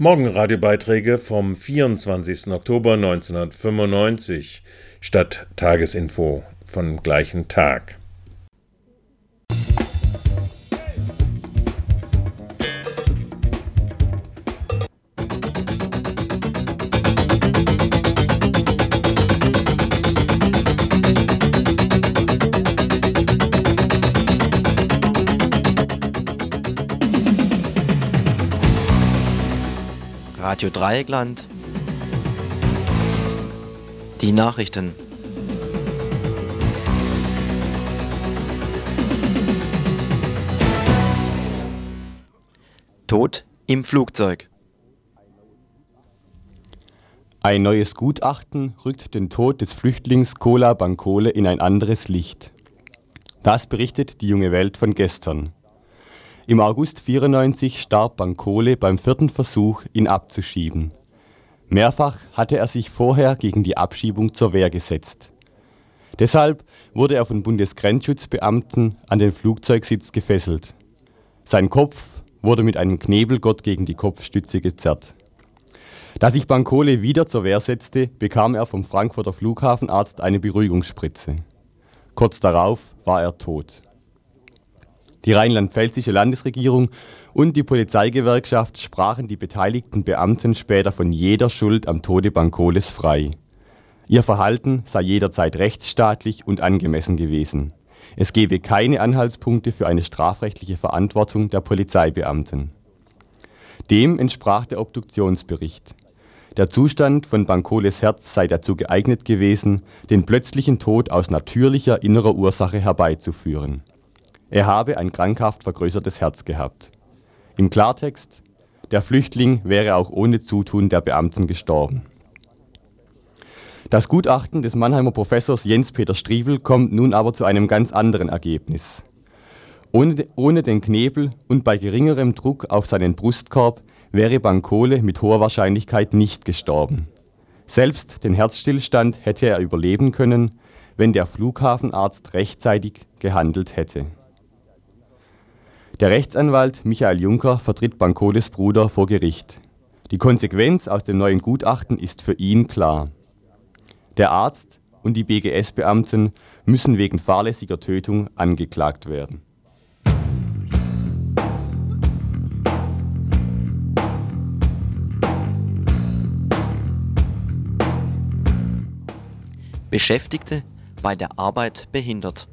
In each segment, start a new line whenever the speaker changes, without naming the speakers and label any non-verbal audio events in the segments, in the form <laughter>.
Morgenradiobeiträge vom 24. Oktober 1995 statt Tagesinfo vom gleichen Tag.
Radio Dreieckland. Die Nachrichten. Tod im Flugzeug.
Ein neues Gutachten rückt den Tod des Flüchtlings Kola Bankole in ein anderes Licht. Das berichtet die junge Welt von gestern. Im August 94 starb Bankole beim vierten Versuch, ihn abzuschieben. Mehrfach hatte er sich vorher gegen die Abschiebung zur Wehr gesetzt. Deshalb wurde er von Bundesgrenzschutzbeamten an den Flugzeugsitz gefesselt. Sein Kopf wurde mit einem Knebelgott gegen die Kopfstütze gezerrt. Da sich Bankole wieder zur Wehr setzte, bekam er vom Frankfurter Flughafenarzt eine Beruhigungsspritze. Kurz darauf war er tot. Die rheinland-pfälzische Landesregierung und die Polizeigewerkschaft sprachen die beteiligten Beamten später von jeder Schuld am Tode Bankoles frei. Ihr Verhalten sei jederzeit rechtsstaatlich und angemessen gewesen. Es gebe keine Anhaltspunkte für eine strafrechtliche Verantwortung der Polizeibeamten. Dem entsprach der Obduktionsbericht. Der Zustand von Bankoles Herz sei dazu geeignet gewesen, den plötzlichen Tod aus natürlicher innerer Ursache herbeizuführen er habe ein krankhaft vergrößertes Herz gehabt. Im Klartext, der Flüchtling wäre auch ohne Zutun der Beamten gestorben. Das Gutachten des Mannheimer Professors Jens-Peter Striebel kommt nun aber zu einem ganz anderen Ergebnis. Ohne, ohne den Knebel und bei geringerem Druck auf seinen Brustkorb wäre Bankole mit hoher Wahrscheinlichkeit nicht gestorben. Selbst den Herzstillstand hätte er überleben können, wenn der Flughafenarzt rechtzeitig gehandelt hätte. Der Rechtsanwalt Michael Juncker vertritt Bankoles Bruder vor Gericht. Die Konsequenz aus dem neuen Gutachten ist für ihn klar. Der Arzt und die BGS-Beamten müssen wegen fahrlässiger Tötung angeklagt werden.
Beschäftigte bei der Arbeit behindert.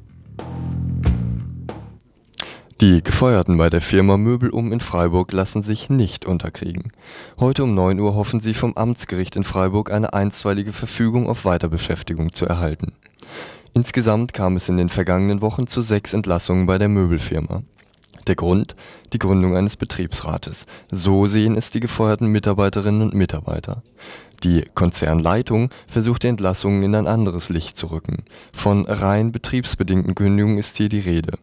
Die Gefeuerten bei der Firma Möbelum in Freiburg lassen sich nicht unterkriegen. Heute um 9 Uhr hoffen sie vom Amtsgericht in Freiburg eine einstweilige Verfügung auf Weiterbeschäftigung zu erhalten. Insgesamt kam es in den vergangenen Wochen zu sechs Entlassungen bei der Möbelfirma. Der Grund? Die Gründung eines Betriebsrates. So sehen es die gefeuerten Mitarbeiterinnen und Mitarbeiter. Die Konzernleitung versucht die Entlassungen in ein anderes Licht zu rücken. Von rein betriebsbedingten Kündigungen ist hier die Rede.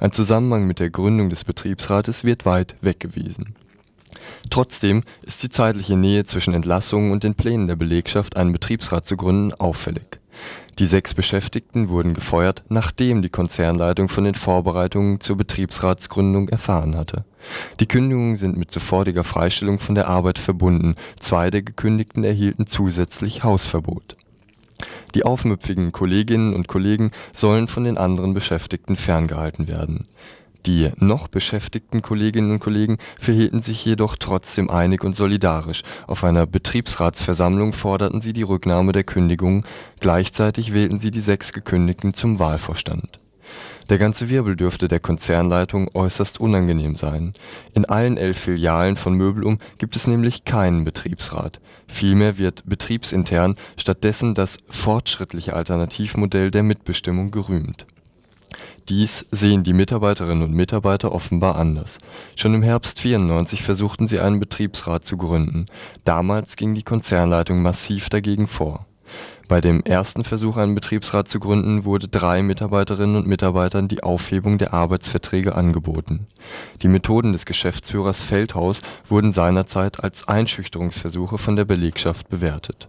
Ein Zusammenhang mit der Gründung des Betriebsrates wird weit weggewiesen. Trotzdem ist die zeitliche Nähe zwischen Entlassungen und den Plänen der Belegschaft, einen Betriebsrat zu gründen, auffällig. Die sechs Beschäftigten wurden gefeuert, nachdem die Konzernleitung von den Vorbereitungen zur Betriebsratsgründung erfahren hatte. Die Kündigungen sind mit sofortiger Freistellung von der Arbeit verbunden, zwei der Gekündigten erhielten zusätzlich Hausverbot die aufmüpfigen Kolleginnen und Kollegen sollen von den anderen Beschäftigten ferngehalten werden. Die noch beschäftigten Kolleginnen und Kollegen verhielten sich jedoch trotzdem einig und solidarisch. Auf einer Betriebsratsversammlung forderten sie die Rücknahme der Kündigung, gleichzeitig wählten sie die sechs Gekündigten zum Wahlvorstand der ganze Wirbel dürfte der Konzernleitung äußerst unangenehm sein. In allen elf Filialen von Möbelum gibt es nämlich keinen Betriebsrat. Vielmehr wird betriebsintern stattdessen das „ fortschrittliche Alternativmodell der Mitbestimmung “gerühmt. Dies sehen die Mitarbeiterinnen und Mitarbeiter offenbar anders. Schon im Herbst 94 versuchten sie einen Betriebsrat zu gründen. Damals ging die Konzernleitung massiv dagegen vor bei dem ersten Versuch, einen Betriebsrat zu gründen, wurde drei Mitarbeiterinnen und Mitarbeitern die Aufhebung der Arbeitsverträge angeboten. Die Methoden des Geschäftsführers Feldhaus wurden seinerzeit als Einschüchterungsversuche von der Belegschaft bewertet.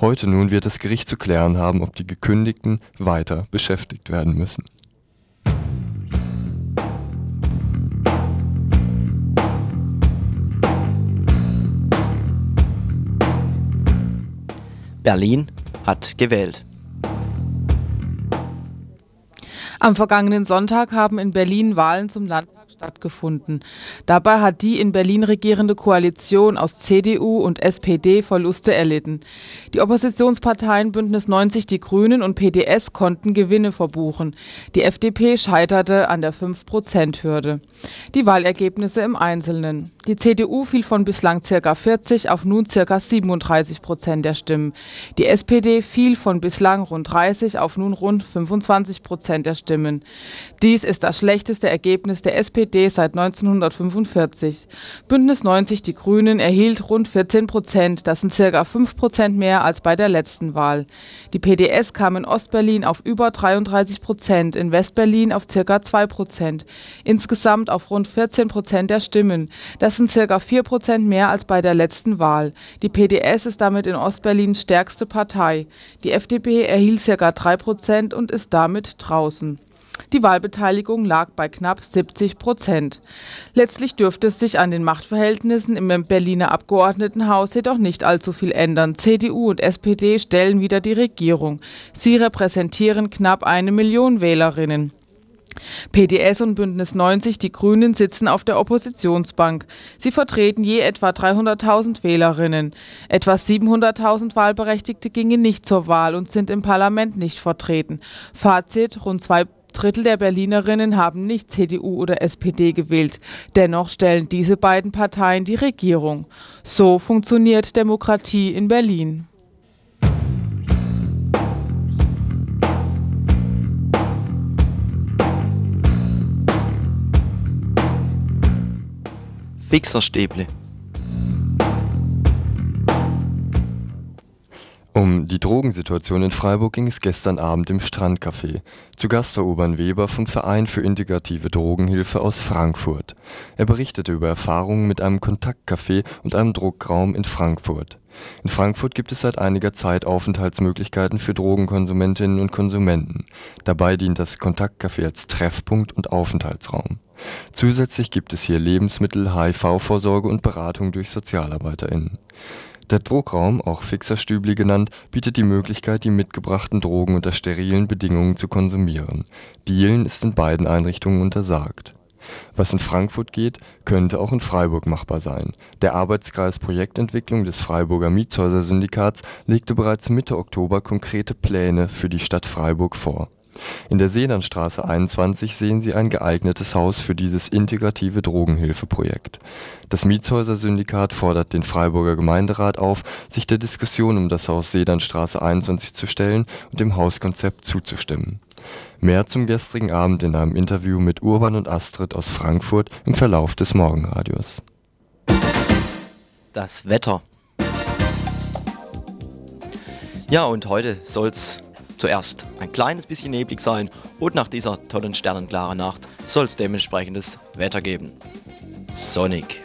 Heute nun wird das Gericht zu klären haben, ob die Gekündigten weiter beschäftigt werden müssen.
Berlin, hat gewählt.
Am vergangenen Sonntag haben in Berlin Wahlen zum Landtag stattgefunden. Dabei hat die in Berlin regierende Koalition aus CDU und SPD Verluste erlitten. Die Oppositionsparteien Bündnis 90 Die Grünen und PDS konnten Gewinne verbuchen. Die FDP scheiterte an der 5-Prozent-Hürde. Die Wahlergebnisse im Einzelnen. Die CDU fiel von bislang ca. 40 auf nun ca. 37 Prozent der Stimmen. Die SPD fiel von bislang rund 30 auf nun rund 25 Prozent der Stimmen. Dies ist das schlechteste Ergebnis der SPD seit 1945. Bündnis 90 Die Grünen erhielt rund 14 Prozent, das sind circa 5 Prozent mehr als bei der letzten Wahl. Die PDS kam in Ostberlin auf über 33 Prozent, in Westberlin auf circa 2 Prozent, insgesamt auf rund 14 Prozent der Stimmen. Das sind circa 4 Prozent mehr als bei der letzten Wahl. Die PDS ist damit in Ostberlin stärkste Partei. Die FDP erhielt circa 3 Prozent und ist damit draußen. Die Wahlbeteiligung lag bei knapp 70 Prozent. Letztlich dürfte es sich an den Machtverhältnissen im Berliner Abgeordnetenhaus jedoch nicht allzu viel ändern. CDU und SPD stellen wieder die Regierung. Sie repräsentieren knapp eine Million Wählerinnen. PDS und Bündnis 90, die Grünen, sitzen auf der Oppositionsbank. Sie vertreten je etwa 300.000 Wählerinnen. Etwa 700.000 Wahlberechtigte gingen nicht zur Wahl und sind im Parlament nicht vertreten. Fazit: rund zwei Drittel der Berlinerinnen haben nicht CDU oder SPD gewählt. Dennoch stellen diese beiden Parteien die Regierung. So funktioniert Demokratie in Berlin.
Fixerstäble.
Um die Drogensituation in Freiburg ging es gestern Abend im Strandcafé. Zu Gast war Urban Weber vom Verein für integrative Drogenhilfe aus Frankfurt. Er berichtete über Erfahrungen mit einem Kontaktcafé und einem Druckraum in Frankfurt. In Frankfurt gibt es seit einiger Zeit Aufenthaltsmöglichkeiten für Drogenkonsumentinnen und Konsumenten. Dabei dient das Kontaktcafé als Treffpunkt und Aufenthaltsraum. Zusätzlich gibt es hier Lebensmittel, HIV-Vorsorge und Beratung durch SozialarbeiterInnen. Der Druckraum, auch Fixerstübli genannt, bietet die Möglichkeit, die mitgebrachten Drogen unter sterilen Bedingungen zu konsumieren. Dealen ist in beiden Einrichtungen untersagt. Was in Frankfurt geht, könnte auch in Freiburg machbar sein. Der Arbeitskreis Projektentwicklung des Freiburger Mietshäuser-Syndikats legte bereits Mitte Oktober konkrete Pläne für die Stadt Freiburg vor in der Seelandstraße 21 sehen Sie ein geeignetes Haus für dieses integrative Drogenhilfeprojekt. Das Mietshäuser-Syndikat fordert den Freiburger Gemeinderat auf, sich der Diskussion um das Haus Seelandstraße 21 zu stellen und dem Hauskonzept zuzustimmen. Mehr zum gestrigen Abend in einem Interview mit Urban und Astrid aus Frankfurt im Verlauf des Morgenradios.
Das Wetter. Ja, und heute soll's zuerst ein kleines bisschen neblig sein und nach dieser tollen sternenklaren Nacht soll es dementsprechendes Wetter geben. Sonic.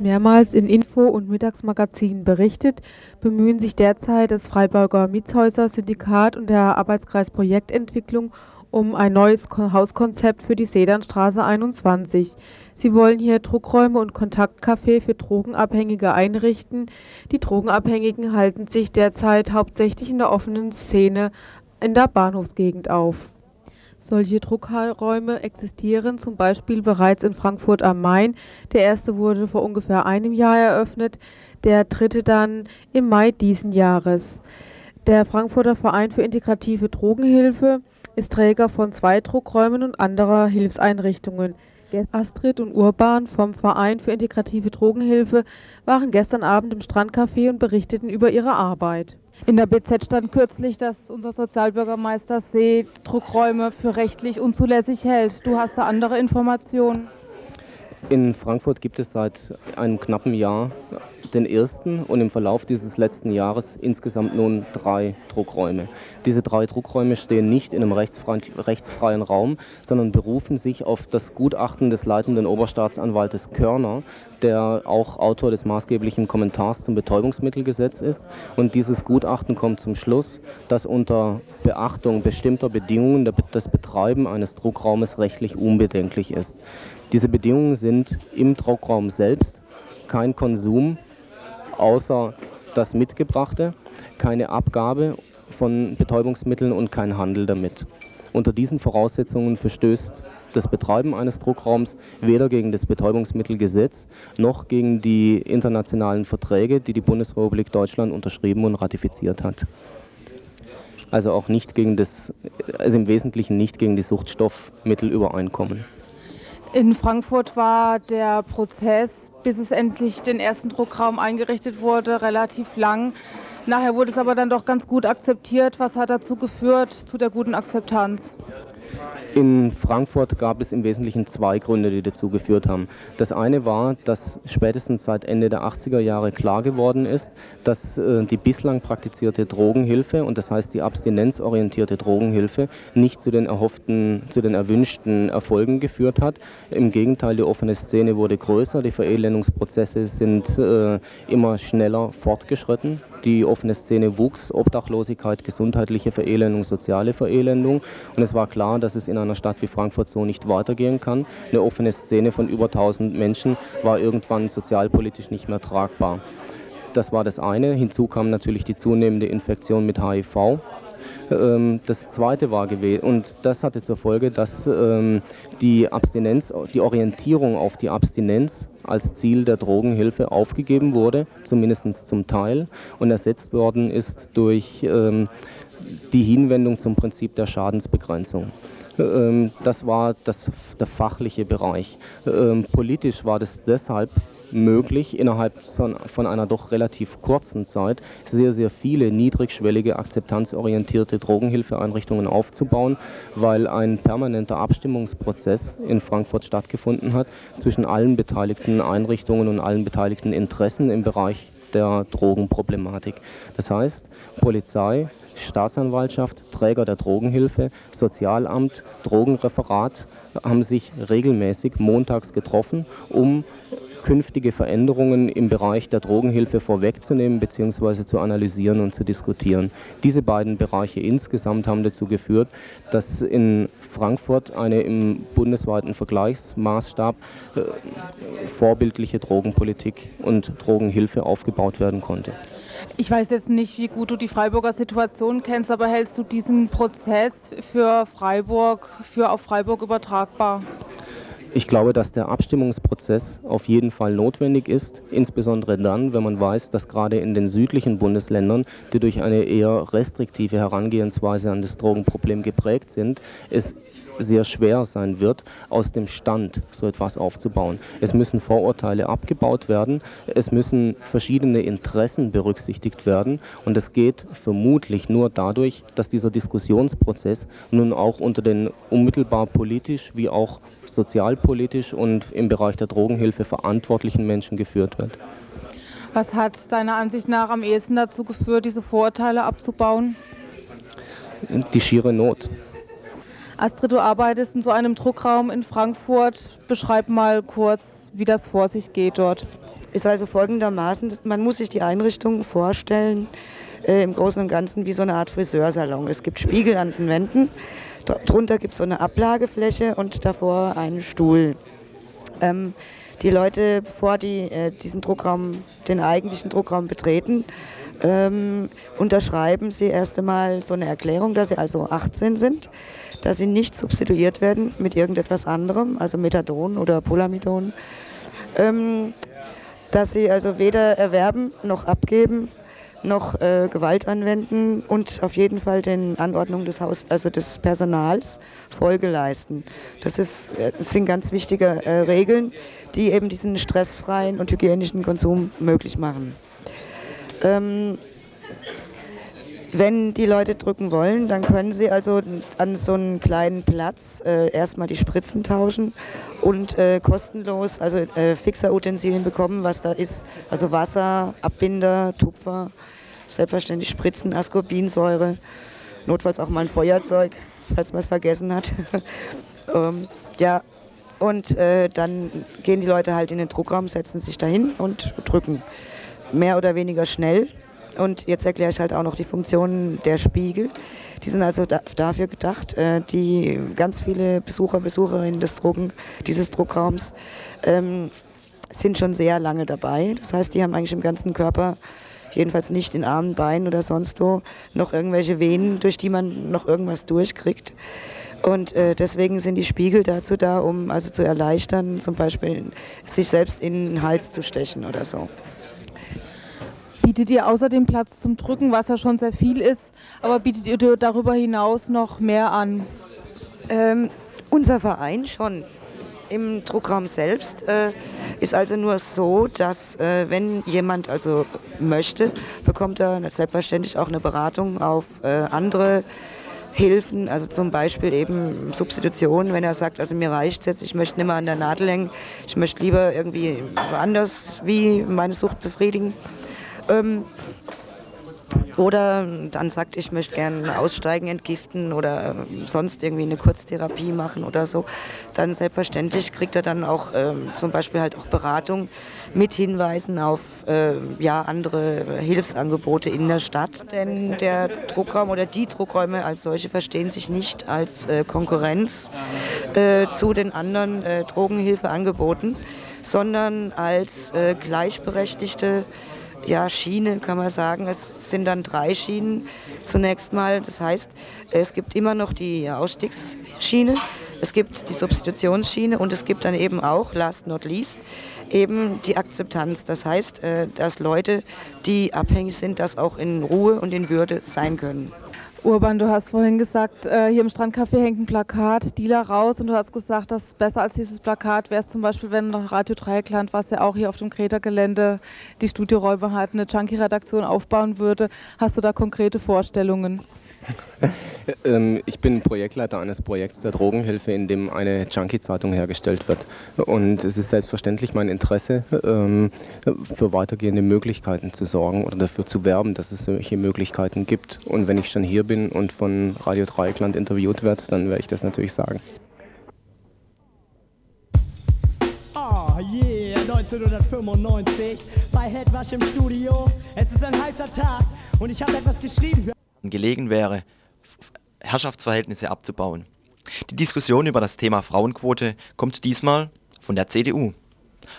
Mehrmals in Info- und Mittagsmagazinen berichtet, bemühen sich derzeit das Freiburger Mietshäuser-Syndikat und der Arbeitskreis Projektentwicklung um ein neues Hauskonzept für die Sedernstraße 21. Sie wollen hier Druckräume und Kontaktcafé für Drogenabhängige einrichten. Die Drogenabhängigen halten sich derzeit hauptsächlich in der offenen Szene in der Bahnhofsgegend auf. Solche Druckräume existieren zum Beispiel bereits in Frankfurt am Main. Der erste wurde vor ungefähr einem Jahr eröffnet, der dritte dann im Mai diesen Jahres. Der Frankfurter Verein für integrative Drogenhilfe ist Träger von zwei Druckräumen und anderer Hilfseinrichtungen. Astrid und Urban vom Verein für integrative Drogenhilfe waren gestern Abend im Strandcafé und berichteten über ihre Arbeit.
In der BZ stand kürzlich, dass unser Sozialbürgermeister See Druckräume für rechtlich unzulässig hält. Du hast da andere Informationen?
In Frankfurt gibt es seit einem knappen Jahr den ersten und im Verlauf dieses letzten Jahres insgesamt nun drei Druckräume. Diese drei Druckräume stehen nicht in einem rechtsfreien, rechtsfreien Raum, sondern berufen sich auf das Gutachten des leitenden Oberstaatsanwaltes Körner, der auch Autor des maßgeblichen Kommentars zum Betäubungsmittelgesetz ist. Und dieses Gutachten kommt zum Schluss, dass unter Beachtung bestimmter Bedingungen das Betreiben eines Druckraumes rechtlich unbedenklich ist. Diese Bedingungen sind im Druckraum selbst kein Konsum außer das Mitgebrachte, keine Abgabe von Betäubungsmitteln und kein Handel damit. Unter diesen Voraussetzungen verstößt das Betreiben eines Druckraums weder gegen das Betäubungsmittelgesetz noch gegen die internationalen Verträge, die die Bundesrepublik Deutschland unterschrieben und ratifiziert hat. Also auch nicht gegen das, also im Wesentlichen nicht gegen die Suchtstoffmittelübereinkommen.
In Frankfurt war der Prozess, bis es endlich den ersten Druckraum eingerichtet wurde, relativ lang. Nachher wurde es aber dann doch ganz gut akzeptiert. Was hat dazu geführt, zu der guten Akzeptanz?
In Frankfurt gab es im Wesentlichen zwei Gründe, die dazu geführt haben. Das eine war, dass spätestens seit Ende der 80er Jahre klar geworden ist, dass äh, die bislang praktizierte Drogenhilfe und das heißt die abstinenzorientierte Drogenhilfe nicht zu den erhofften, zu den erwünschten Erfolgen geführt hat. Im Gegenteil, die offene Szene wurde größer, die Verelendungsprozesse sind äh, immer schneller fortgeschritten. Die offene Szene wuchs, Obdachlosigkeit, gesundheitliche Verelendung, soziale Verelendung und es war klar, dass es in einer Stadt wie Frankfurt so nicht weitergehen kann. Eine offene Szene von über 1000 Menschen war irgendwann sozialpolitisch nicht mehr tragbar. Das war das eine. Hinzu kam natürlich die zunehmende Infektion mit HIV. Ähm, das zweite war gewesen, und das hatte zur Folge, dass ähm, die Abstinenz, die Orientierung auf die Abstinenz als Ziel der Drogenhilfe aufgegeben wurde, zumindest zum Teil, und ersetzt worden ist durch ähm, die Hinwendung zum Prinzip der Schadensbegrenzung. Ähm, das war das, der fachliche Bereich. Ähm, politisch war das deshalb möglich, innerhalb von einer doch relativ kurzen Zeit sehr, sehr viele niedrigschwellige, akzeptanzorientierte Drogenhilfeeinrichtungen aufzubauen, weil ein permanenter Abstimmungsprozess in Frankfurt stattgefunden hat zwischen allen beteiligten Einrichtungen und allen beteiligten Interessen im Bereich der Drogenproblematik. Das heißt, Polizei, Staatsanwaltschaft, Träger der Drogenhilfe, Sozialamt, Drogenreferat haben sich regelmäßig montags getroffen, um künftige Veränderungen im Bereich der Drogenhilfe vorwegzunehmen bzw. zu analysieren und zu diskutieren. Diese beiden Bereiche insgesamt haben dazu geführt, dass in Frankfurt eine im bundesweiten Vergleichsmaßstab äh, vorbildliche Drogenpolitik und Drogenhilfe aufgebaut werden konnte.
Ich weiß jetzt nicht, wie gut du die Freiburger Situation kennst, aber hältst du diesen Prozess für Freiburg, für auf Freiburg übertragbar?
Ich glaube, dass der Abstimmungsprozess auf jeden Fall notwendig ist, insbesondere dann, wenn man weiß, dass gerade in den südlichen Bundesländern, die durch eine eher restriktive Herangehensweise an das Drogenproblem geprägt sind, es sehr schwer sein wird, aus dem Stand so etwas aufzubauen. Es müssen Vorurteile abgebaut werden, es müssen verschiedene Interessen berücksichtigt werden und es geht vermutlich nur dadurch, dass dieser Diskussionsprozess nun auch unter den unmittelbar politisch wie auch sozialpolitisch und im Bereich der Drogenhilfe verantwortlichen Menschen geführt wird.
Was hat deiner Ansicht nach am ehesten dazu geführt, diese Vorurteile abzubauen?
Die schiere Not.
Astrid, du arbeitest in so einem Druckraum in Frankfurt. Beschreib mal kurz, wie das vor sich geht dort?
Ist also folgendermaßen, man muss sich die Einrichtung vorstellen, äh, im Großen und Ganzen wie so eine Art Friseursalon. Es gibt Spiegel an den Wänden, darunter gibt es so eine Ablagefläche und davor einen Stuhl. Ähm, die Leute, bevor die äh, diesen Druckraum, den eigentlichen Druckraum betreten, ähm, unterschreiben sie erst einmal so eine Erklärung, dass sie also 18 sind, dass sie nicht substituiert werden mit irgendetwas anderem, also Methadon oder Polamidon, ähm, dass sie also weder erwerben noch abgeben noch äh, Gewalt anwenden und auf jeden Fall den Anordnungen des Haus, also des Personals Folge leisten. Das, ist, äh, das sind ganz wichtige äh, Regeln, die eben diesen stressfreien und hygienischen Konsum möglich machen. Ähm, wenn die Leute drücken wollen, dann können sie also an so einem kleinen Platz äh, erstmal die Spritzen tauschen und äh, kostenlos also äh, Fixerutensilien bekommen, was da ist. Also Wasser, Abbinder, Tupfer, selbstverständlich Spritzen, Ascorbinsäure, notfalls auch mal ein Feuerzeug, falls man es vergessen hat. <laughs> ähm, ja, und äh, dann gehen die Leute halt in den Druckraum, setzen sich dahin und drücken. Mehr oder weniger schnell und jetzt erkläre ich halt auch noch die Funktionen der Spiegel. Die sind also da, dafür gedacht, äh, die ganz viele Besucher, Besucherinnen des Drucken, dieses Druckraums ähm, sind schon sehr lange dabei. Das heißt, die haben eigentlich im ganzen Körper, jedenfalls nicht in Armen, Beinen oder sonst wo, noch irgendwelche Venen, durch die man noch irgendwas durchkriegt. Und äh, deswegen sind die Spiegel dazu da, um also zu erleichtern, zum Beispiel sich selbst in den Hals zu stechen oder so.
Bietet ihr außerdem Platz zum Drücken, was ja schon sehr viel ist, aber bietet ihr darüber hinaus noch mehr an?
Ähm, unser Verein schon. Im Druckraum selbst äh, ist also nur so, dass äh, wenn jemand also möchte, bekommt er selbstverständlich auch eine Beratung auf äh, andere Hilfen, also zum Beispiel eben Substitution, wenn er sagt, also mir reicht jetzt, ich möchte nicht mehr an der Nadel hängen, ich möchte lieber irgendwie woanders wie meine Sucht befriedigen ähm, oder dann sagt, ich möchte gerne aussteigen, entgiften oder sonst irgendwie eine Kurztherapie machen oder so, dann selbstverständlich kriegt er dann auch ähm, zum Beispiel halt auch Beratung mit Hinweisen auf äh, ja, andere Hilfsangebote in der Stadt. Denn der Druckraum oder die Druckräume als solche verstehen sich nicht als äh, Konkurrenz äh, zu den anderen äh, Drogenhilfeangeboten, sondern als äh, gleichberechtigte ja, Schiene, kann man sagen. Es sind dann drei Schienen zunächst mal. Das heißt, es gibt immer noch die Ausstiegsschiene, es gibt die Substitutionsschiene und es gibt dann eben auch, last not least, eben die Akzeptanz. Das heißt, äh, dass Leute, die abhängig sind, das auch in Ruhe und in Würde sein können.
Urban, du hast vorhin gesagt, äh, hier im Strandcafé hängt ein Plakat, Dealer raus, und du hast gesagt, dass besser als dieses Plakat wäre es zum Beispiel, wenn Radio Dreieckland, was ja auch hier auf dem Kreta-Gelände die Studioräume hat, eine Junkie-Redaktion aufbauen würde. Hast du da konkrete Vorstellungen?
Ähm, ich bin Projektleiter eines Projekts der Drogenhilfe, in dem eine Junkie-Zeitung hergestellt wird. Und es ist selbstverständlich mein Interesse, ähm, für weitergehende Möglichkeiten zu sorgen oder dafür zu werben, dass es solche Möglichkeiten gibt. Und wenn ich schon hier bin und von Radio Dreieckland interviewt werde, dann werde ich das natürlich sagen.
Oh yeah, 1995 bei Headwash im Studio. Es ist ein heißer Tag und ich habe etwas geschrieben für
gelegen wäre, Herrschaftsverhältnisse abzubauen. Die Diskussion über das Thema Frauenquote kommt diesmal von der CDU.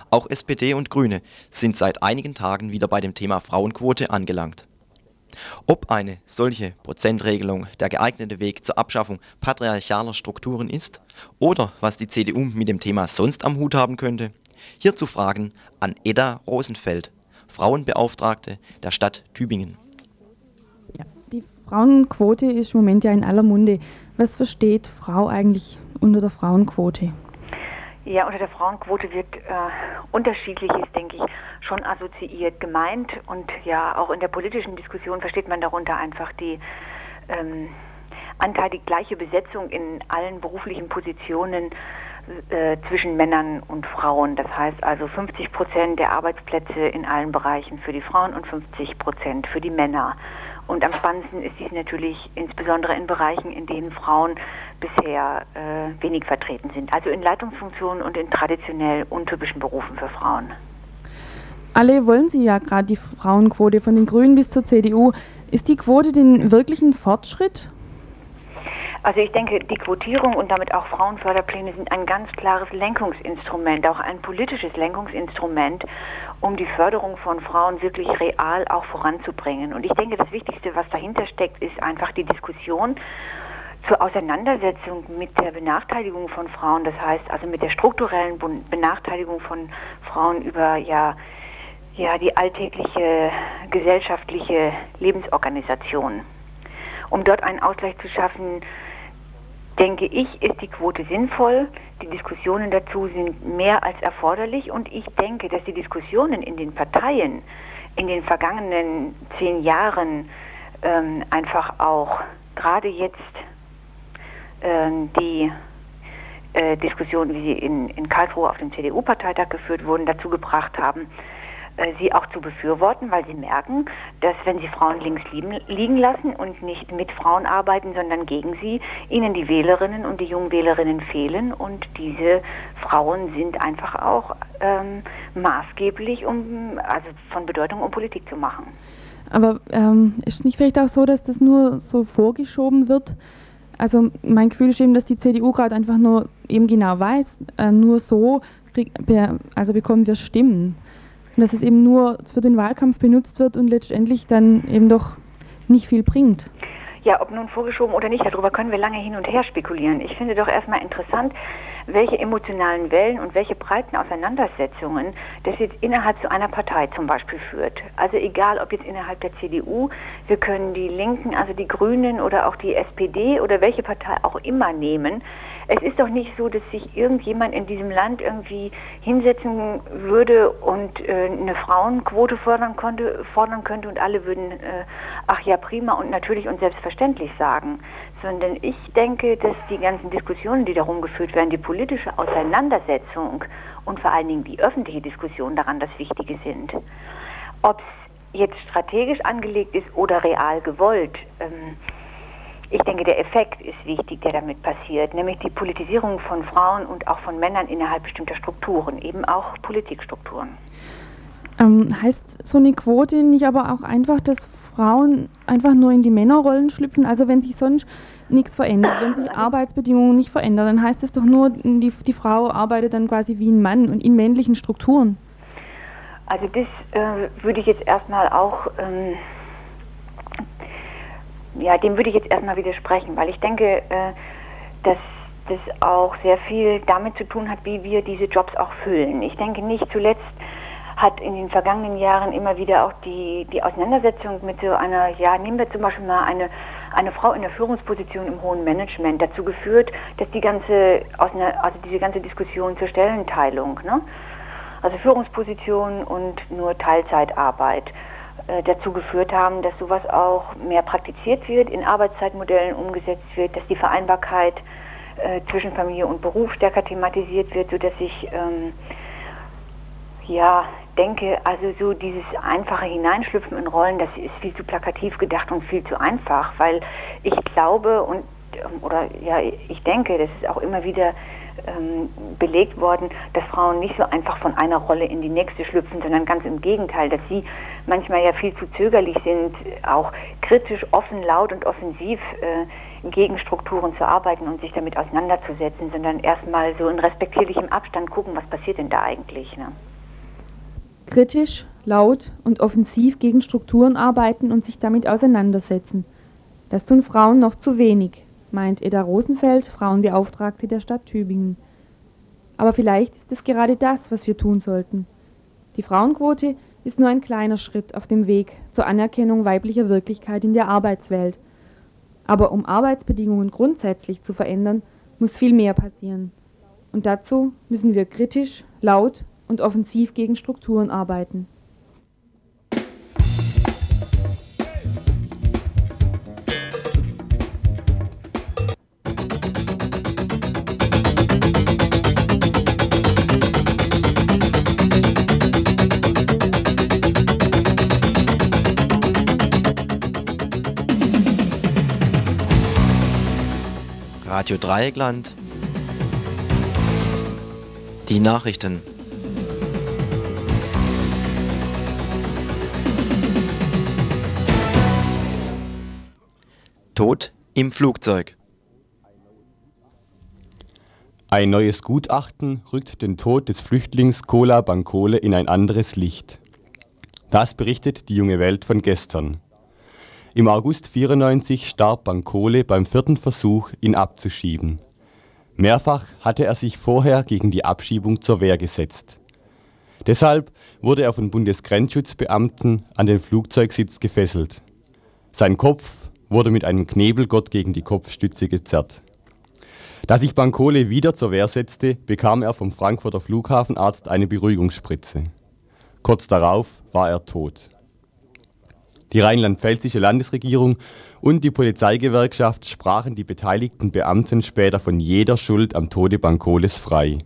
Auch SPD und Grüne sind seit einigen Tagen wieder bei dem Thema Frauenquote angelangt. Ob eine solche Prozentregelung der geeignete Weg zur Abschaffung patriarchaler Strukturen ist oder was die CDU mit dem Thema sonst am Hut haben könnte, hierzu Fragen an Edda Rosenfeld, Frauenbeauftragte der Stadt Tübingen.
Frauenquote ist im Moment ja in aller Munde. Was versteht Frau eigentlich unter der Frauenquote?
Ja, unter der Frauenquote wird äh, unterschiedliches, denke ich, schon assoziiert gemeint. Und ja, auch in der politischen Diskussion versteht man darunter einfach die ähm, anteilig gleiche Besetzung in allen beruflichen Positionen äh, zwischen Männern und Frauen. Das heißt also 50 Prozent der Arbeitsplätze in allen Bereichen für die Frauen und 50 Prozent für die Männer. Und am spannendsten ist dies natürlich insbesondere in Bereichen, in denen Frauen bisher äh, wenig vertreten sind. Also in Leitungsfunktionen und in traditionell untypischen Berufen für Frauen.
Alle wollen Sie ja gerade die Frauenquote von den Grünen bis zur CDU. Ist die Quote denn wirklich ein Fortschritt?
Also ich denke, die Quotierung und damit auch Frauenförderpläne sind ein ganz klares Lenkungsinstrument, auch ein politisches Lenkungsinstrument, um die Förderung von Frauen wirklich real auch voranzubringen. Und ich denke, das Wichtigste, was dahinter steckt, ist einfach die Diskussion zur Auseinandersetzung mit der Benachteiligung von Frauen, das heißt also mit der strukturellen Benachteiligung von Frauen über ja ja, die alltägliche gesellschaftliche Lebensorganisation. Um dort einen Ausgleich zu schaffen, denke ich, ist die Quote sinnvoll. Die Diskussionen dazu sind mehr als erforderlich und ich denke, dass die Diskussionen in den Parteien in den vergangenen zehn Jahren ähm, einfach auch gerade jetzt ähm, die äh, Diskussionen, wie sie in, in Karlsruhe auf dem CDU-Parteitag geführt wurden, dazu gebracht haben, äh, sie auch zu befürworten, weil sie merken, dass wenn sie Frauen links liegen lassen und nicht mit Frauen arbeiten, sondern gegen sie, ihnen die Wählerinnen und die jungen Wählerinnen fehlen und diese Frauen sind einfach auch ähm, maßgeblich, um also von Bedeutung, um Politik zu machen.
Aber ähm, ist nicht vielleicht auch so, dass das nur so vorgeschoben wird? Also mein Gefühl ist eben, dass die CDU gerade einfach nur eben genau weiß, äh, nur so also bekommen wir Stimmen. Und dass es eben nur für den Wahlkampf benutzt wird und letztendlich dann eben doch nicht viel bringt.
Ja, ob nun vorgeschoben oder nicht, darüber können wir lange hin und her spekulieren. Ich finde doch erstmal interessant, welche emotionalen Wellen und welche breiten Auseinandersetzungen das jetzt innerhalb zu einer Partei zum Beispiel führt. Also egal, ob jetzt innerhalb der CDU, wir können die Linken, also die Grünen oder auch die SPD oder welche Partei auch immer nehmen. Es ist doch nicht so, dass sich irgendjemand in diesem Land irgendwie hinsetzen würde und äh, eine Frauenquote fordern, konnte, fordern könnte und alle würden, äh, ach ja, prima und natürlich und selbstverständlich sagen. Sondern ich denke, dass die ganzen Diskussionen, die darum geführt werden, die politische Auseinandersetzung und vor allen Dingen die öffentliche Diskussion daran das Wichtige sind. Ob es jetzt strategisch angelegt ist oder real gewollt, ähm, ich denke, der Effekt ist wichtig, der damit passiert, nämlich die Politisierung von Frauen und auch von Männern innerhalb bestimmter Strukturen, eben auch Politikstrukturen.
Ähm, heißt so eine Quote nicht aber auch einfach, dass Frauen einfach nur in die Männerrollen schlüpfen? Also wenn sich sonst nichts verändert, wenn sich Arbeitsbedingungen nicht verändern, dann heißt es doch nur, die, die Frau arbeitet dann quasi wie ein Mann und in männlichen Strukturen.
Also das äh, würde ich jetzt erstmal auch ähm, ja, dem würde ich jetzt erstmal widersprechen, weil ich denke, äh, dass das auch sehr viel damit zu tun hat, wie wir diese Jobs auch füllen. Ich denke nicht zuletzt hat in den vergangenen Jahren immer wieder auch die, die Auseinandersetzung mit so einer, ja, nehmen wir zum Beispiel mal eine, eine Frau in der Führungsposition im hohen Management dazu geführt, dass die ganze, also diese ganze Diskussion zur Stellenteilung, ne? also Führungsposition und nur Teilzeitarbeit, dazu geführt haben, dass sowas auch mehr praktiziert wird, in Arbeitszeitmodellen umgesetzt wird, dass die Vereinbarkeit äh, zwischen Familie und Beruf stärker thematisiert wird, sodass ich ähm, ja denke, also so dieses einfache Hineinschlüpfen in Rollen, das ist viel zu plakativ gedacht und viel zu einfach, weil ich glaube und ähm, oder ja, ich denke, das ist auch immer wieder ähm, belegt worden, dass Frauen nicht so einfach von einer Rolle in die nächste schlüpfen, sondern ganz im Gegenteil, dass sie manchmal ja viel zu zögerlich sind, auch kritisch, offen, laut und offensiv äh, gegen Strukturen zu arbeiten und sich damit auseinanderzusetzen, sondern erstmal so in respektierlichem Abstand gucken, was passiert denn da eigentlich. Ne?
Kritisch, laut und offensiv gegen Strukturen arbeiten und sich damit auseinandersetzen. Das tun Frauen noch zu wenig meint Edda Rosenfeld, Frauenbeauftragte der Stadt Tübingen. Aber vielleicht ist es gerade das, was wir tun sollten. Die Frauenquote ist nur ein kleiner Schritt auf dem Weg zur Anerkennung weiblicher Wirklichkeit in der Arbeitswelt. Aber um Arbeitsbedingungen grundsätzlich zu verändern, muss viel mehr passieren. Und dazu müssen wir kritisch, laut und offensiv gegen Strukturen arbeiten.
Radio Dreieckland. Die Nachrichten. Tod im Flugzeug.
Ein neues Gutachten rückt den Tod des Flüchtlings Kola Bankole in ein anderes Licht. Das berichtet die junge Welt von gestern. Im August 94 starb Bankole beim vierten Versuch, ihn abzuschieben. Mehrfach hatte er sich vorher gegen die Abschiebung zur Wehr gesetzt. Deshalb wurde er von Bundesgrenzschutzbeamten an den Flugzeugsitz gefesselt. Sein Kopf wurde mit einem Knebelgott gegen die Kopfstütze gezerrt. Da sich Bankole wieder zur Wehr setzte, bekam er vom Frankfurter Flughafenarzt eine Beruhigungsspritze. Kurz darauf war er tot. Die rheinland-pfälzische Landesregierung und die Polizeigewerkschaft sprachen die beteiligten Beamten später von jeder Schuld am Tode Bankoles frei.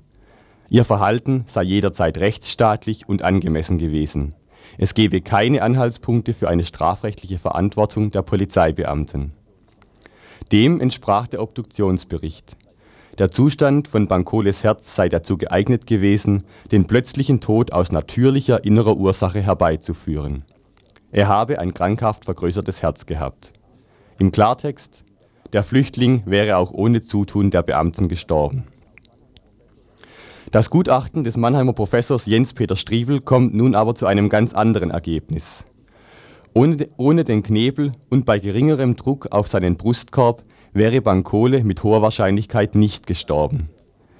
Ihr Verhalten sei jederzeit rechtsstaatlich und angemessen gewesen. Es gebe keine Anhaltspunkte für eine strafrechtliche Verantwortung der Polizeibeamten. Dem entsprach der Obduktionsbericht. Der Zustand von Bankoles Herz sei dazu geeignet gewesen, den plötzlichen Tod aus natürlicher innerer Ursache herbeizuführen. Er habe ein krankhaft vergrößertes Herz gehabt. Im Klartext, der Flüchtling wäre auch ohne Zutun der Beamten gestorben. Das Gutachten des Mannheimer Professors Jens-Peter Striebel kommt nun aber zu einem ganz anderen Ergebnis. Ohne, ohne den Knebel und bei geringerem Druck auf seinen Brustkorb wäre Bankole mit hoher Wahrscheinlichkeit nicht gestorben.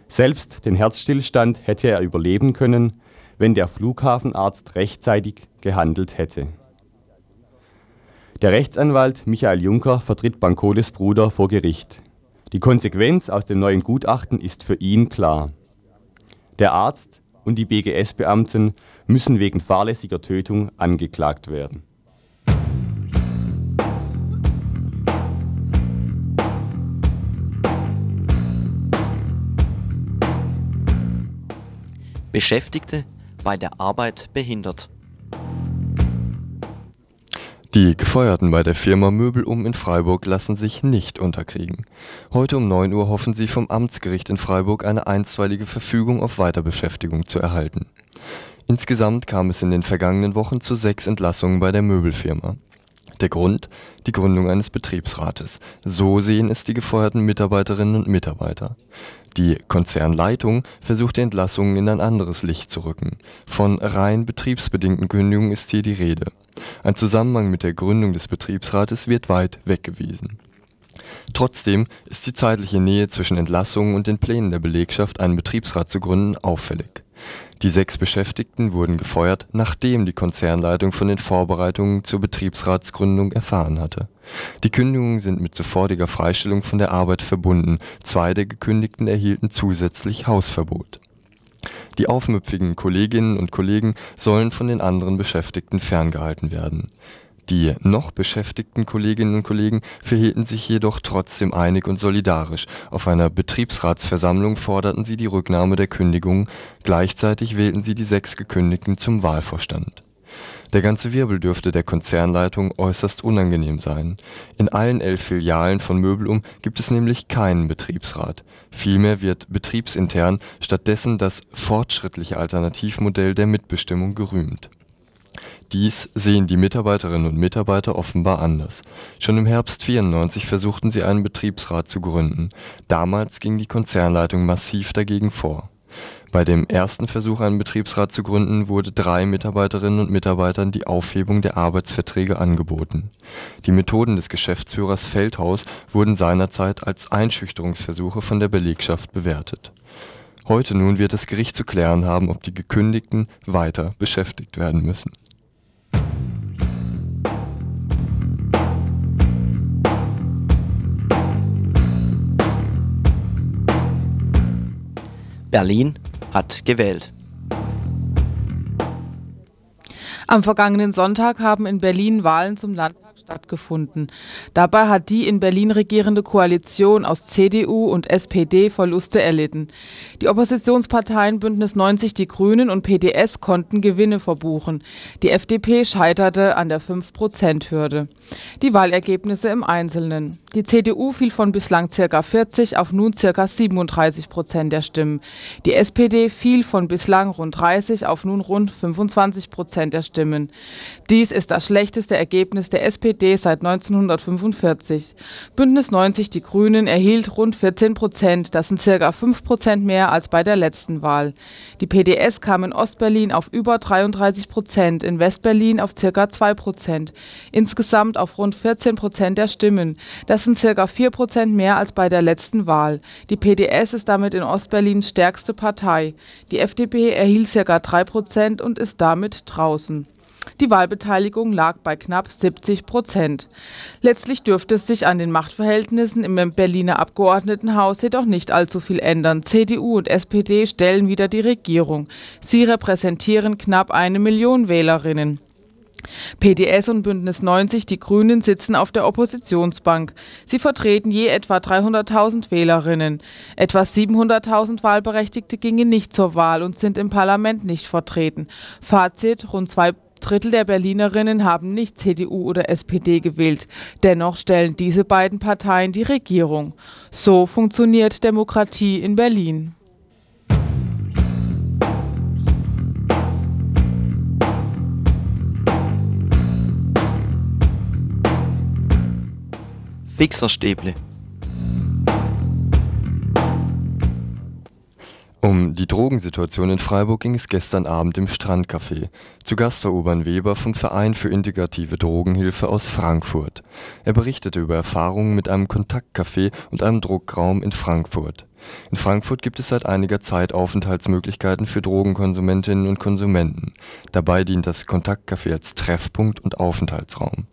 Selbst den Herzstillstand hätte er überleben können, wenn der Flughafenarzt rechtzeitig gehandelt hätte. Der Rechtsanwalt Michael Juncker vertritt Bankoles Bruder vor Gericht. Die Konsequenz aus dem neuen Gutachten ist für ihn klar. Der Arzt und die BGS-Beamten müssen wegen fahrlässiger Tötung angeklagt werden.
Beschäftigte bei der Arbeit behindert.
Die Gefeuerten bei der Firma Möbelum in Freiburg lassen sich nicht unterkriegen. Heute um 9 Uhr hoffen sie vom Amtsgericht in Freiburg eine einstweilige Verfügung auf Weiterbeschäftigung zu erhalten. Insgesamt kam es in den vergangenen Wochen zu sechs Entlassungen bei der Möbelfirma. Der Grund? Die Gründung eines Betriebsrates. So sehen es die gefeuerten Mitarbeiterinnen und Mitarbeiter. Die Konzernleitung versucht die Entlassungen in ein anderes Licht zu rücken. Von rein betriebsbedingten Kündigungen ist hier die Rede. Ein Zusammenhang mit der Gründung des Betriebsrates wird weit weggewiesen. Trotzdem ist die zeitliche Nähe zwischen Entlassungen und den Plänen der Belegschaft, einen Betriebsrat zu gründen, auffällig. Die sechs Beschäftigten wurden gefeuert, nachdem die Konzernleitung von den Vorbereitungen zur Betriebsratsgründung erfahren hatte. Die Kündigungen sind mit sofortiger Freistellung von der Arbeit verbunden, zwei der Gekündigten erhielten zusätzlich Hausverbot. Die aufmüpfigen Kolleginnen und Kollegen sollen von den anderen Beschäftigten ferngehalten werden die noch beschäftigten Kolleginnen und Kollegen verhielten sich jedoch trotzdem einig und solidarisch. Auf einer Betriebsratsversammlung forderten sie die Rücknahme der Kündigungen, gleichzeitig wählten sie die sechs Gekündigten zum Wahlvorstand. Der ganze Wirbel dürfte der Konzernleitung äußerst unangenehm sein. In allen elf Filialen von Möbelum gibt es nämlich keinen Betriebsrat. Vielmehr wird betriebsintern stattdessen das fortschrittliche Alternativmodell der Mitbestimmung gerühmt dies sehen die Mitarbeiterinnen und Mitarbeiter offenbar anders. Schon im Herbst 94 versuchten sie einen Betriebsrat zu gründen. Damals ging die Konzernleitung massiv dagegen vor. Bei dem ersten Versuch, einen Betriebsrat zu gründen, wurde drei Mitarbeiterinnen und Mitarbeitern die Aufhebung der Arbeitsverträge angeboten. Die Methoden des Geschäftsführers Feldhaus wurden seinerzeit als Einschüchterungsversuche von der Belegschaft bewertet. Heute nun wird das Gericht zu klären haben, ob die Gekündigten weiter beschäftigt werden müssen
Berlin hat gewählt.
Am vergangenen Sonntag haben in Berlin Wahlen zum Landtag stattgefunden. Dabei hat die in Berlin regierende Koalition aus CDU und SPD Verluste erlitten. Die Oppositionsparteien Bündnis 90 Die Grünen und PDS konnten Gewinne verbuchen. Die FDP scheiterte an der 5-Prozent-Hürde. Die Wahlergebnisse im Einzelnen. Die CDU fiel von bislang ca. 40 auf nun ca. 37 Prozent der Stimmen. Die SPD fiel von bislang rund 30 auf nun rund 25 Prozent der Stimmen. Dies ist das schlechteste Ergebnis der SPD seit 1945. Bündnis 90 Die Grünen erhielt rund 14 Prozent, das sind ca. 5 Prozent mehr als bei der letzten Wahl. Die PDS kam in Ostberlin auf über 33 Prozent, in Westberlin auf ca. 2 Prozent, insgesamt auf rund 14 Prozent der Stimmen. Das sind ca. 4 Prozent mehr als bei der letzten Wahl. Die PDS ist damit in Ostberlin stärkste Partei. Die FDP erhielt ca. 3 Prozent und ist damit draußen. Die Wahlbeteiligung lag bei knapp 70 Prozent. Letztlich dürfte es sich an den Machtverhältnissen im Berliner Abgeordnetenhaus jedoch nicht allzu viel ändern. CDU und SPD stellen wieder die Regierung. Sie repräsentieren knapp eine Million Wählerinnen. PDS und Bündnis 90 Die Grünen sitzen auf der Oppositionsbank. Sie vertreten je etwa 300.000 Wählerinnen. Etwa 700.000 Wahlberechtigte gingen nicht zur Wahl und sind im Parlament nicht vertreten. Fazit: Rund zwei Drittel der Berlinerinnen haben nicht CDU oder SPD gewählt. Dennoch stellen diese beiden Parteien die Regierung. So funktioniert Demokratie in Berlin.
Fixerstäble.
Um die Drogensituation in Freiburg ging es gestern Abend im Strandcafé. Zu Gast war Urban Weber vom Verein für integrative Drogenhilfe aus Frankfurt. Er berichtete über Erfahrungen mit einem Kontaktcafé und einem Druckraum in Frankfurt. In Frankfurt gibt es seit einiger Zeit Aufenthaltsmöglichkeiten für Drogenkonsumentinnen und Konsumenten. Dabei dient das Kontaktcafé als Treffpunkt und Aufenthaltsraum.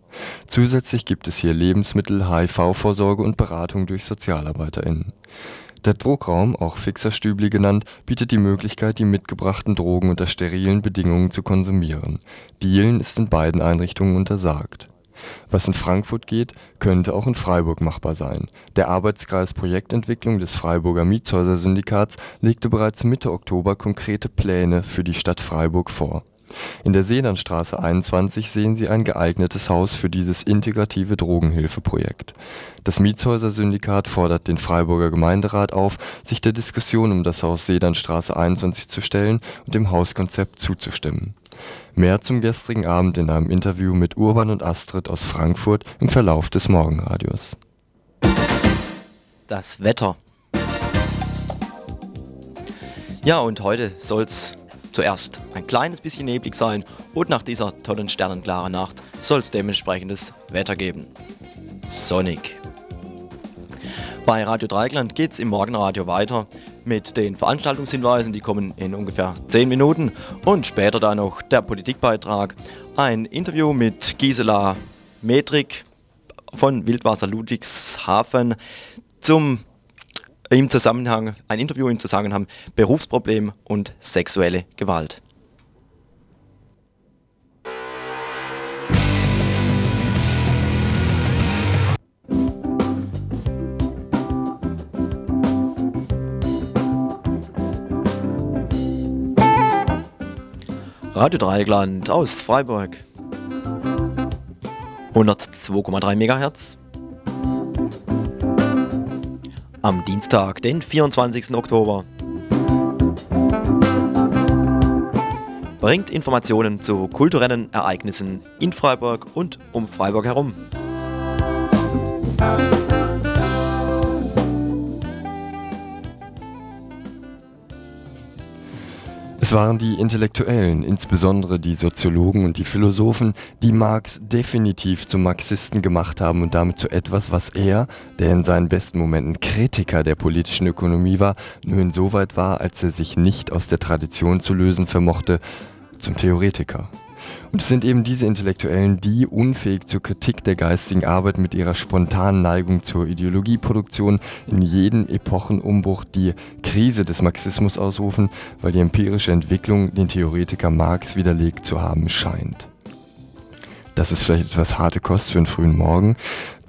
Zusätzlich gibt es hier Lebensmittel, HIV-Vorsorge und Beratung durch SozialarbeiterInnen. Der Druckraum, auch Fixerstübli genannt, bietet die Möglichkeit, die mitgebrachten Drogen unter sterilen Bedingungen zu konsumieren. Dealen ist in beiden Einrichtungen untersagt. Was in Frankfurt geht, könnte auch in Freiburg machbar sein. Der Arbeitskreis Projektentwicklung des Freiburger Mietshäuser-Syndikats legte bereits Mitte Oktober konkrete Pläne für die Stadt Freiburg vor in der Seelandstraße 21 sehen Sie ein geeignetes Haus für dieses integrative Drogenhilfeprojekt. Das Mietshäuser-Syndikat fordert den Freiburger Gemeinderat auf, sich der Diskussion um das Haus Seelandstraße 21 zu stellen und dem Hauskonzept zuzustimmen. Mehr zum gestrigen Abend in einem Interview mit Urban und Astrid aus Frankfurt im Verlauf des Morgenradios.
Das Wetter. Ja, und heute soll's zuerst ein kleines bisschen neblig sein und nach dieser tollen sternenklaren Nacht soll es dementsprechendes Wetter geben. Sonnig. Bei Radio Dreigland geht es im Morgenradio weiter mit den Veranstaltungshinweisen, die kommen in ungefähr 10 Minuten und später dann noch der Politikbeitrag, ein Interview mit Gisela Metrik von Wildwasser Ludwigshafen zum im Zusammenhang, ein Interview im Zusammenhang Berufsproblem und sexuelle Gewalt. Radio Dreieckland aus Freiburg. 102,3 MHz am Dienstag, den 24. Oktober. Bringt Informationen zu kulturellen Ereignissen in Freiburg und um Freiburg herum.
Es waren die Intellektuellen, insbesondere die Soziologen und die Philosophen, die Marx definitiv zum Marxisten gemacht haben und damit zu etwas, was er, der in seinen besten Momenten Kritiker der politischen Ökonomie war, nur insoweit war, als er sich nicht aus der Tradition zu lösen vermochte, zum Theoretiker. Und es sind eben diese Intellektuellen, die unfähig zur Kritik der geistigen Arbeit mit ihrer spontanen Neigung zur Ideologieproduktion in jeden Epochenumbruch die Krise des Marxismus ausrufen, weil die empirische Entwicklung den Theoretiker Marx widerlegt zu haben scheint. Das ist vielleicht etwas harte Kost für einen frühen Morgen.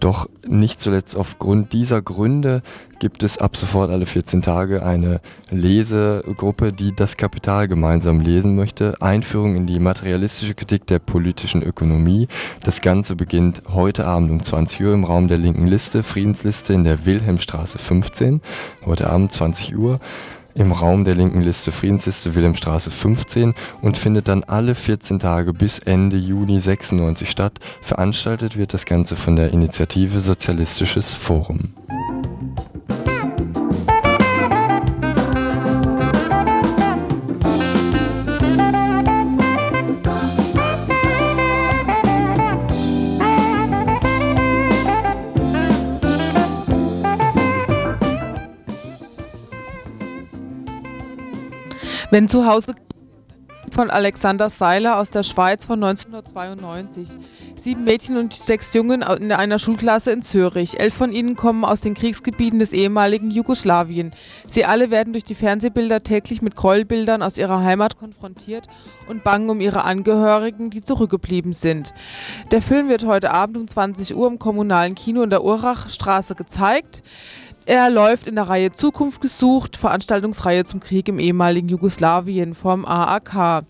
Doch nicht zuletzt aufgrund dieser Gründe gibt es ab sofort alle 14 Tage eine Lesegruppe, die das Kapital gemeinsam lesen möchte. Einführung in die materialistische Kritik der politischen Ökonomie. Das Ganze beginnt heute Abend um 20 Uhr im Raum der linken Liste, Friedensliste in der Wilhelmstraße 15. Heute Abend 20 Uhr im Raum der linken Liste Friedensliste Wilhelmstraße 15 und findet dann alle 14 Tage bis Ende Juni 96 statt. Veranstaltet wird das Ganze von der Initiative Sozialistisches Forum.
Wenn zu Hause von Alexander Seiler aus der Schweiz von 1992. Sieben Mädchen und sechs Jungen in einer Schulklasse in Zürich. Elf von ihnen kommen aus den Kriegsgebieten des ehemaligen Jugoslawien. Sie alle werden durch die Fernsehbilder täglich mit Gräuelbildern aus ihrer Heimat konfrontiert und bangen um ihre Angehörigen, die zurückgeblieben sind. Der Film wird heute Abend um 20 Uhr im kommunalen Kino in der Urachstraße gezeigt. Er läuft in der Reihe Zukunft gesucht, Veranstaltungsreihe zum Krieg im ehemaligen Jugoslawien vom AAK.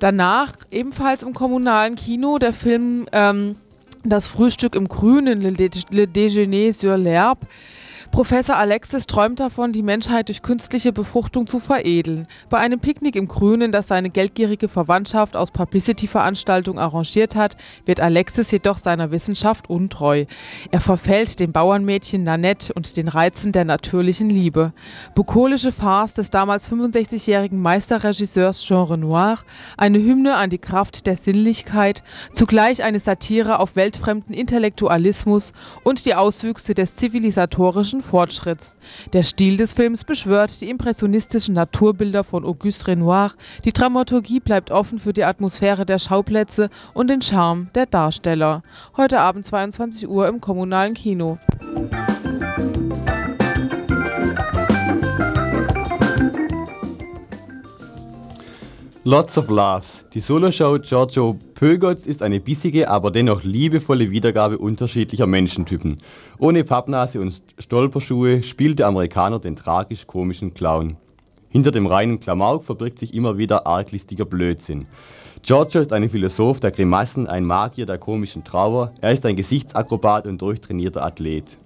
Danach ebenfalls im kommunalen Kino der Film ähm, Das Frühstück im Grünen, Le, Déjeuner sur l'herbe. Professor Alexis träumt davon, die Menschheit durch künstliche Befruchtung zu veredeln. Bei einem Picknick im Grünen, das seine geldgierige Verwandtschaft aus Publicity-Veranstaltungen arrangiert hat, wird Alexis jedoch seiner Wissenschaft untreu. Er verfällt dem Bauernmädchen Nanette und den Reizen der natürlichen Liebe. Bukolische Farce des damals 65-jährigen Meisterregisseurs Jean Renoir, eine Hymne an die Kraft der Sinnlichkeit, zugleich eine Satire auf weltfremden Intellektualismus und die Auswüchse des zivilisatorischen Fortschritts. Der Stil des Films beschwört die impressionistischen Naturbilder von Auguste Renoir, die Dramaturgie bleibt offen für die Atmosphäre der Schauplätze und den Charme der Darsteller. Heute Abend 22 Uhr im kommunalen Kino.
Lots of Laughs. Die Soloshow Giorgio Pögotz ist eine bissige, aber dennoch liebevolle Wiedergabe unterschiedlicher Menschentypen. Ohne Pappnase und Stolperschuhe spielt der Amerikaner den tragisch-komischen Clown. Hinter dem reinen Klamauk verbirgt sich immer wieder arglistiger Blödsinn. Giorgio ist ein Philosoph der Grimassen, ein Magier der komischen Trauer, er ist ein Gesichtsakrobat und durchtrainierter Athlet.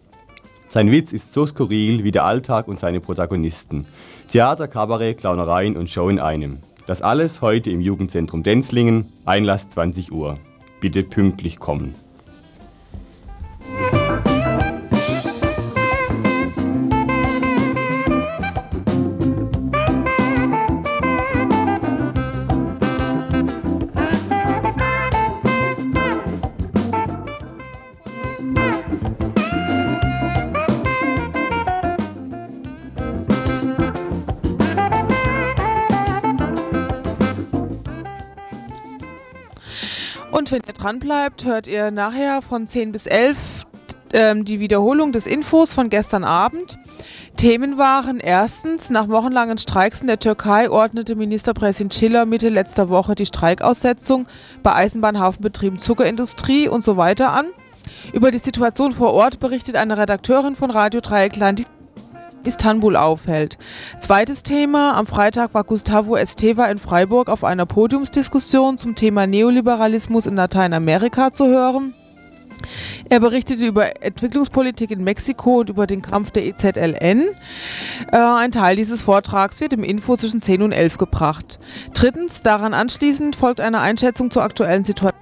Sein Witz ist so skurril wie der Alltag und seine Protagonisten. Theater, Kabarett, Clownereien und Show in einem. Das alles heute im Jugendzentrum Denzlingen, Einlass 20 Uhr. Bitte pünktlich kommen.
Dran bleibt, hört ihr nachher von 10 bis 11 ähm, die Wiederholung des Infos von gestern Abend. Themen waren erstens, nach wochenlangen Streiks in der Türkei ordnete Ministerpräsident Schiller Mitte letzter Woche die Streikaussetzung bei Eisenbahnhafenbetrieben Zuckerindustrie und so weiter an. Über die Situation vor Ort berichtet eine Redakteurin von Radio Dreieckland, die Istanbul aufhält. Zweites Thema. Am Freitag war Gustavo Esteva in Freiburg auf einer Podiumsdiskussion zum Thema Neoliberalismus in Lateinamerika zu hören. Er berichtete über Entwicklungspolitik in Mexiko und über den Kampf der EZLN. Äh, ein Teil dieses Vortrags wird im Info zwischen 10 und 11 gebracht. Drittens, daran anschließend folgt eine Einschätzung zur aktuellen Situation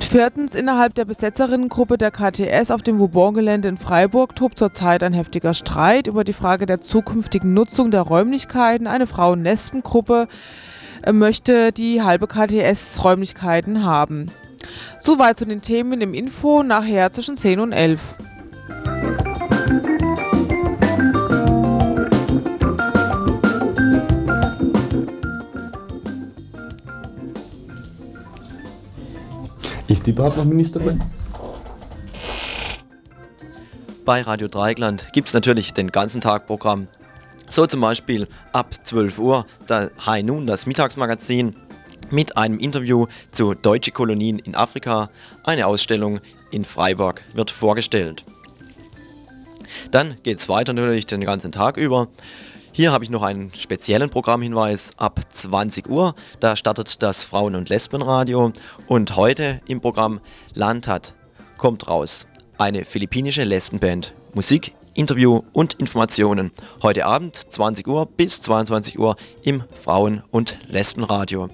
Viertens, innerhalb der Besetzerinnengruppe der KTS auf dem Vauban-Gelände in Freiburg tobt zurzeit ein heftiger Streit über die Frage der zukünftigen Nutzung der Räumlichkeiten. Eine Frauen-Nespen-Gruppe äh, möchte die halbe KTS-Räumlichkeiten haben. Soweit zu den Themen im Info, nachher zwischen 10 und 11.
Die überhaupt noch Ministerin?
Bei Radio Dreigland gibt es natürlich den ganzen Tag Programm. So zum Beispiel ab 12 Uhr der High Noon, das Mittagsmagazin
mit einem Interview zu deutsche Kolonien in Afrika. Eine Ausstellung in Freiburg wird vorgestellt. Dann geht es weiter natürlich den ganzen Tag über. Hier habe ich noch einen speziellen Programmhinweis ab 20 Uhr. Da startet das Frauen- und Lesbenradio und heute im Programm Landhat kommt raus. Eine philippinische Lesbenband. Musik, Interview und Informationen. Heute Abend 20 Uhr bis 22 Uhr im Frauen- und Lesbenradio.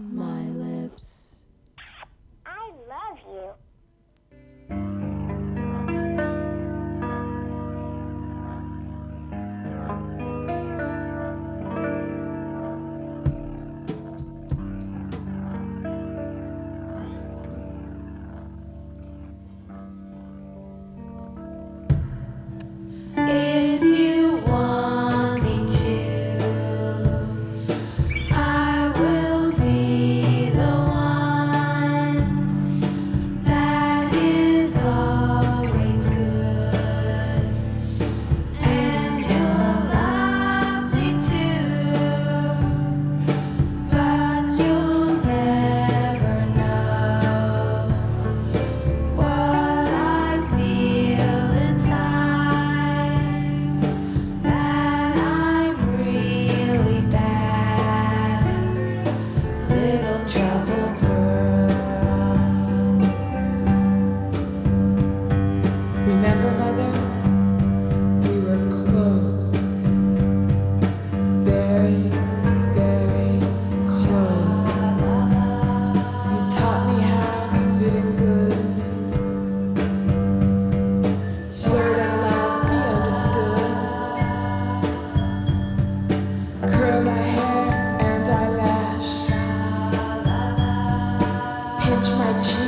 My
我知。